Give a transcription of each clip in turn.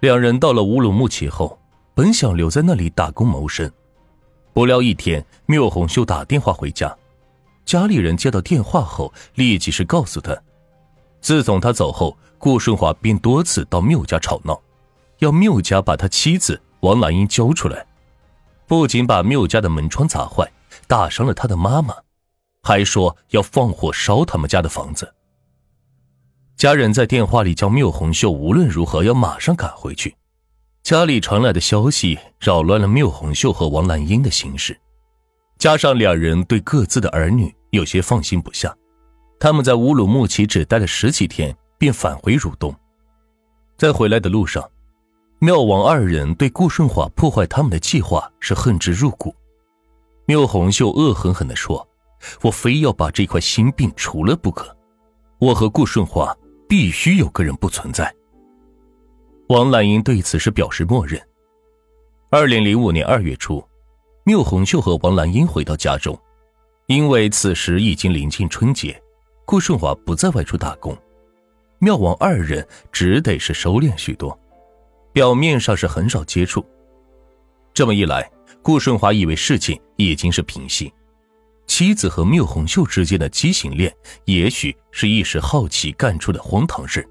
两人到了乌鲁木齐后，本想留在那里打工谋生，不料一天，缪红秀打电话回家，家里人接到电话后，立即是告诉他，自从他走后，顾顺华便多次到缪家吵闹，要缪家把他妻子王兰英交出来，不仅把缪家的门窗砸坏，打伤了他的妈妈，还说要放火烧他们家的房子。家人在电话里叫缪红秀无论如何要马上赶回去。家里传来的消息扰乱了缪红秀和王兰英的心事，加上两人对各自的儿女有些放心不下，他们在乌鲁木齐只待了十几天，便返回汝东。在回来的路上，缪王二人对顾顺华破坏他们的计划是恨之入骨。缪红秀恶狠狠地说：“我非要把这块心病除了不可，我和顾顺华。”必须有个人不存在。王兰英对此是表示默认。二零零五年二月初，缪红秀和王兰英回到家中，因为此时已经临近春节，顾顺华不再外出打工，缪王二人只得是收敛许多，表面上是很少接触。这么一来，顾顺华以为事情已经是平息。妻子和缪红秀之间的畸形恋，也许是一时好奇干出的荒唐事。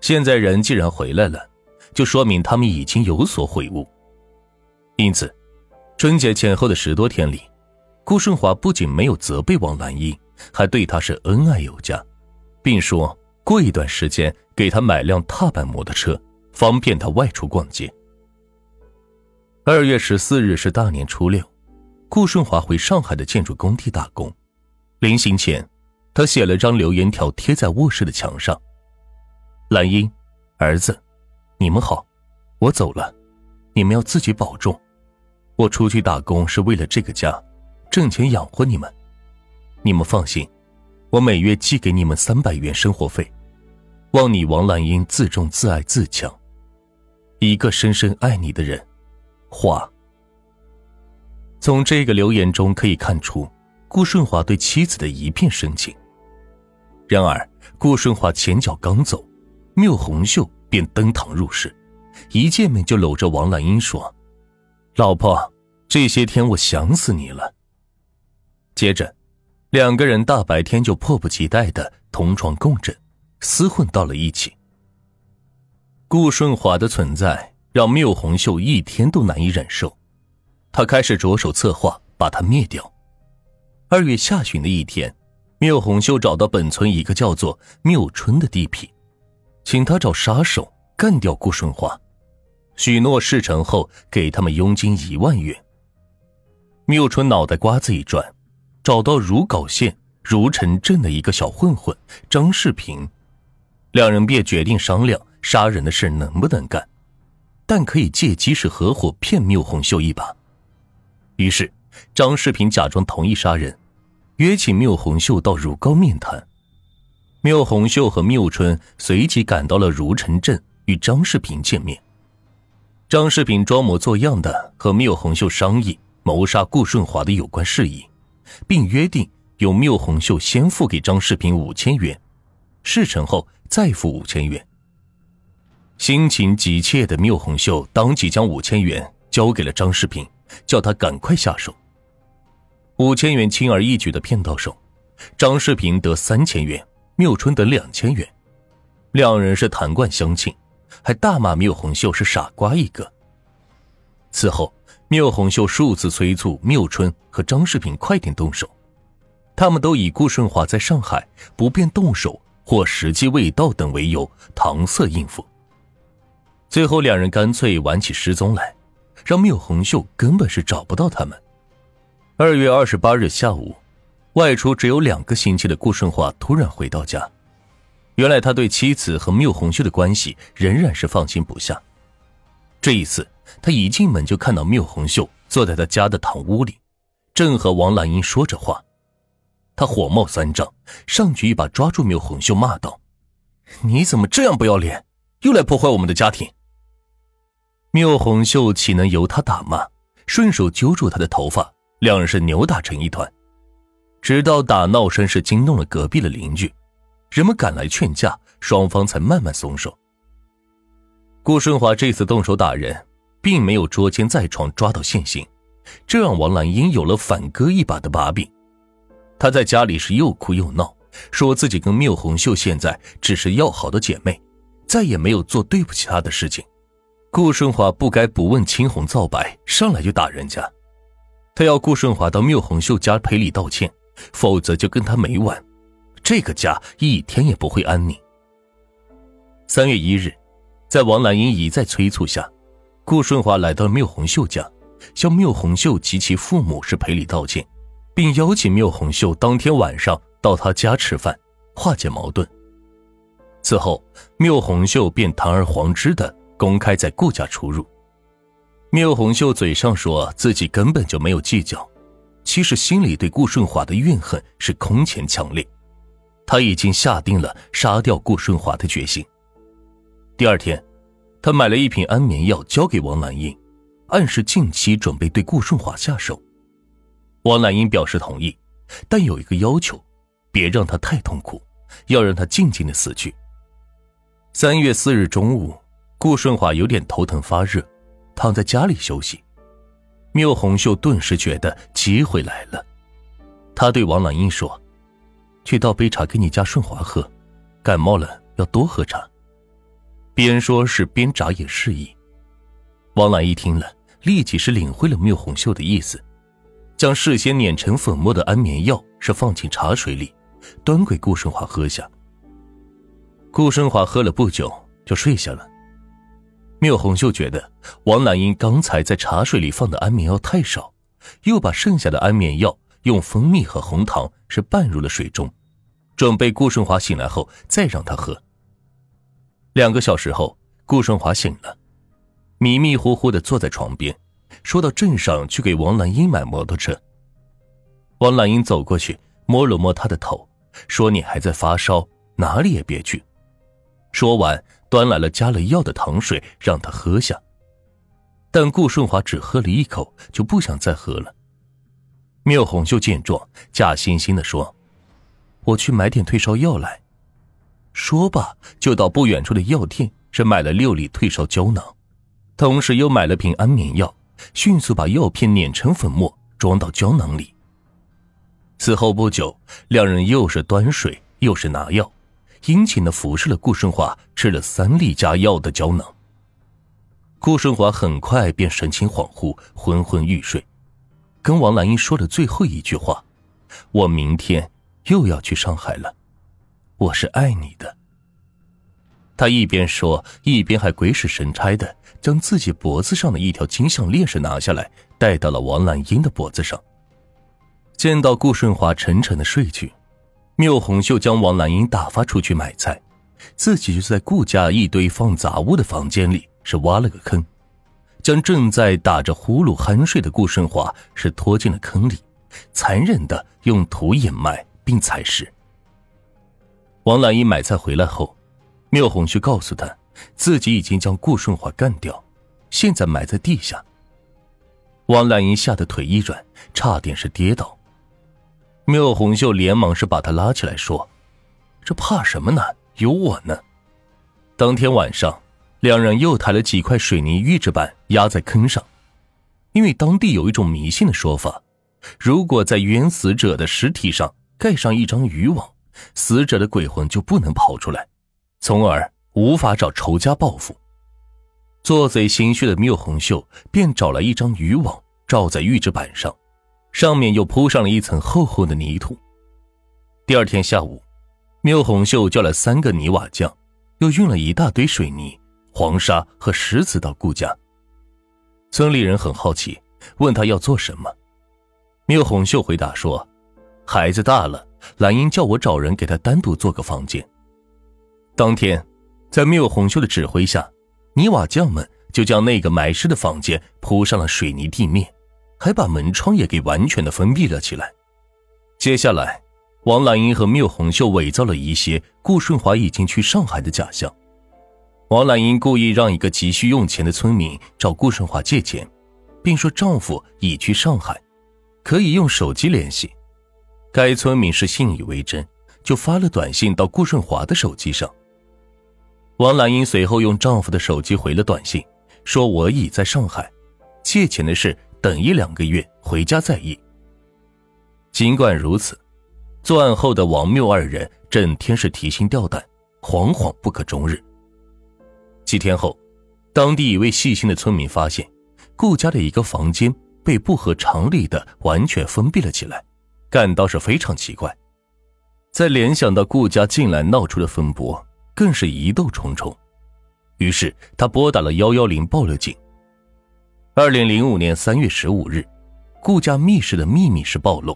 现在人既然回来了，就说明他们已经有所悔悟。因此，春节前后的十多天里，顾顺华不仅没有责备王兰英，还对她是恩爱有加，并说过一段时间给她买辆踏板摩托车，方便她外出逛街。二月十四日是大年初六。顾顺华回上海的建筑工地打工，临行前，他写了张留言条贴在卧室的墙上：“兰英，儿子，你们好，我走了，你们要自己保重。我出去打工是为了这个家，挣钱养活你们。你们放心，我每月寄给你们三百元生活费。望你王兰英自重自爱自强，一个深深爱你的人，华。”从这个留言中可以看出，顾顺华对妻子的一片深情。然而，顾顺华前脚刚走，缪红秀便登堂入室，一见面就搂着王兰英说：“老婆，这些天我想死你了。”接着，两个人大白天就迫不及待的同床共枕，厮混到了一起。顾顺华的存在让缪红秀一天都难以忍受。他开始着手策划把他灭掉。二月下旬的一天，缪红秀找到本村一个叫做缪春的地痞，请他找杀手干掉顾顺华，许诺事成后给他们佣金一万元。缪春脑袋瓜子一转，找到如皋县如城镇的一个小混混张世平，两人便决定商量杀人的事能不能干，但可以借机是合伙骗缪红秀一把。于是，张世平假装同意杀人，约请缪红秀到汝高面谈。缪红秀和缪春随即赶到了如城镇，与张世平见面。张世平装模作样的和缪红秀商议谋杀顾顺华的有关事宜，并约定由缪红秀先付给张世平五千元，事成后再付五千元。心情急切的缪红秀当即将五千元交给了张世平。叫他赶快下手。五千元轻而易举的骗到手，张世平得三千元，缪春得两千元，两人是谈惯相庆，还大骂缪红秀是傻瓜一个。此后，缪红秀数次催促缪春和张世平快点动手，他们都以顾顺华在上海不便动手或时机未到等为由搪塞应付。最后，两人干脆玩起失踪来。让缪红秀根本是找不到他们。二月二十八日下午，外出只有两个星期的顾顺华突然回到家。原来他对妻子和缪红秀的关系仍然是放心不下。这一次，他一进门就看到缪红秀坐在他家的堂屋里，正和王兰英说着话。他火冒三丈，上去一把抓住缪红秀，骂道：“你怎么这样不要脸，又来破坏我们的家庭！”缪红秀岂能由他打骂？顺手揪住他的头发，两人是扭打成一团，直到打闹声是惊动了隔壁的邻居，人们赶来劝架，双方才慢慢松手。顾顺华这次动手打人，并没有捉奸在床抓到现行，这让王兰英有了反戈一把的把柄。她在家里是又哭又闹，说自己跟缪红秀现在只是要好的姐妹，再也没有做对不起她的事情。顾顺华不该不问青红皂白，上来就打人家。他要顾顺华到缪红秀家赔礼道歉，否则就跟他没完。这个家一天也不会安宁。三月一日，在王兰英一再催促下，顾顺华来到缪红秀家，向缪红秀及其父母是赔礼道歉，并邀请缪红秀当天晚上到他家吃饭，化解矛盾。此后，缪红秀便堂而皇之的公开在顾家出入。缪红秀嘴上说自己根本就没有计较，其实心里对顾顺华的怨恨是空前强烈。他已经下定了杀掉顾顺华的决心。第二天，他买了一瓶安眠药交给王兰英，暗示近期准备对顾顺华下手。王兰英表示同意，但有一个要求：别让他太痛苦，要让他静静的死去。三月四日中午，顾顺华有点头疼发热，躺在家里休息。缪红秀顿时觉得机会来了，他对王兰英说。去倒杯茶给你家顺华喝，感冒了要多喝茶。边说是边眨眼示意。王兰一听了，立即是领会了缪红秀的意思，将事先碾成粉末的安眠药是放进茶水里，端给顾顺华喝下。顾顺华喝了不久就睡下了。缪红秀觉得王兰英刚才在茶水里放的安眠药太少，又把剩下的安眠药。用蜂蜜和红糖是拌入了水中，准备顾顺华醒来后再让他喝。两个小时后，顾顺华醒了，迷迷糊糊的坐在床边，说到镇上去给王兰英买摩托车。王兰英走过去摸了摸他的头，说：“你还在发烧，哪里也别去。”说完，端来了加了药的糖水让他喝下，但顾顺华只喝了一口就不想再喝了。缪红秀见状，假惺惺的说：“我去买点退烧药来。”说罢，就到不远处的药店，是买了六粒退烧胶囊，同时又买了瓶安眠药，迅速把药片碾成粉末，装到胶囊里。此后不久，两人又是端水，又是拿药，殷勤的服侍了顾顺华吃了三粒加药的胶囊。顾顺华很快便神情恍惚，昏昏欲睡。跟王兰英说了最后一句话：“我明天又要去上海了，我是爱你的。”他一边说，一边还鬼使神差的将自己脖子上的一条金项链是拿下来，戴到了王兰英的脖子上。见到顾顺华沉沉的睡去，缪红秀将王兰英打发出去买菜，自己就在顾家一堆放杂物的房间里是挖了个坑。将正在打着呼噜酣睡的顾顺华是拖进了坑里，残忍的用土掩埋并踩实。王兰英买菜回来后，缪红秀告诉他，自己已经将顾顺华干掉，现在埋在地下。王兰英吓得腿一软，差点是跌倒。缪红秀连忙是把他拉起来说：“这怕什么呢？有我呢。”当天晚上。两人又抬了几块水泥预制板压在坑上，因为当地有一种迷信的说法：如果在冤死者的尸体上盖上一张渔网，死者的鬼魂就不能跑出来，从而无法找仇家报复。做贼心虚的缪红秀便找来一张渔网罩在预制板上，上面又铺上了一层厚厚的泥土。第二天下午，缪红秀叫了三个泥瓦匠，又运了一大堆水泥。黄沙和石子到顾家，村里人很好奇，问他要做什么。缪红秀回答说：“孩子大了，兰英叫我找人给他单独做个房间。”当天，在缪红秀的指挥下，泥瓦匠们就将那个埋尸的房间铺上了水泥地面，还把门窗也给完全的封闭了起来。接下来，王兰英和缪红秀伪造了一些顾顺华已经去上海的假象。王兰英故意让一个急需用钱的村民找顾顺华借钱，并说丈夫已去上海，可以用手机联系。该村民是信以为真，就发了短信到顾顺华的手机上。王兰英随后用丈夫的手机回了短信，说：“我已在上海，借钱的事等一两个月回家再议。”尽管如此，作案后的王谬二人整天是提心吊胆，惶惶不可终日。几天后，当地一位细心的村民发现，顾家的一个房间被不合常理的完全封闭了起来，感到是非常奇怪。再联想到顾家近来闹出的风波，更是疑窦重重。于是他拨打了幺幺零报了警。二零零五年三月十五日，顾家密室的秘密是暴露，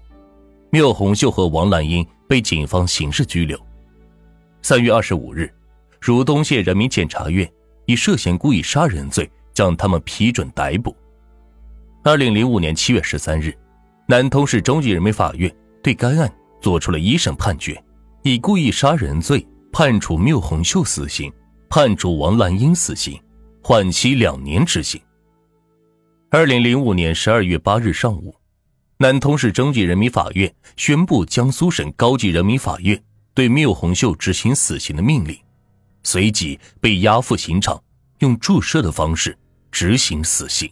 缪红秀和王兰英被警方刑事拘留。三月二十五日，汝东县人民检察院以涉嫌故意杀人罪将他们批准逮捕。二零零五年七月十三日，南通市中级人民法院对该案。做出了一审判决，以故意杀人罪判处缪红秀死刑，判处王兰英死刑，缓期两年执行。二零零五年十二月八日上午，南通市中级人民法院宣布江苏省高级人民法院对缪红秀执行死刑的命令，随即被押赴刑场，用注射的方式执行死刑。